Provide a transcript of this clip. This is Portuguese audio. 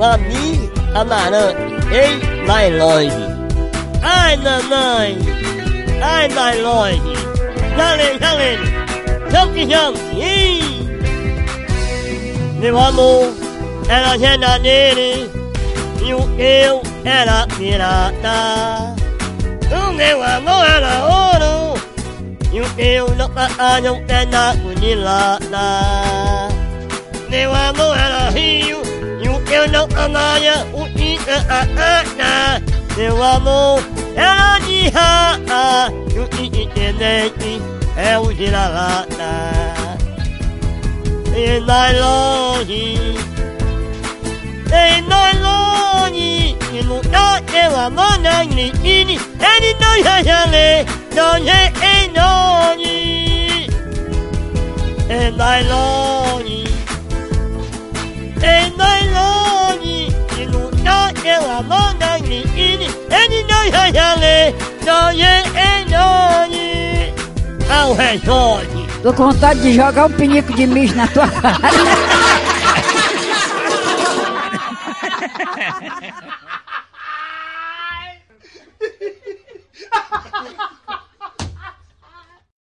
Lami amarante, ei, Nailonde. Ai, nanãe, ai, Nailonde. Jalene, jalene, jam que. Meu amor era genadeiro e o eu era pirata. O meu amor era ouro e o eu não não é na lata. Meu amor era rio e o eu não anaia o ina a ana. Meu amor era de raça e o intendente é o giralata. E na longe, e na longe, e no da eu amana ni ni, ele não já já lê, não é e não E na longe, da eu amana ni ni, ele não já já lê, não é e não Ao redor. Tô com vontade de jogar um pinico de mijo na tua cara.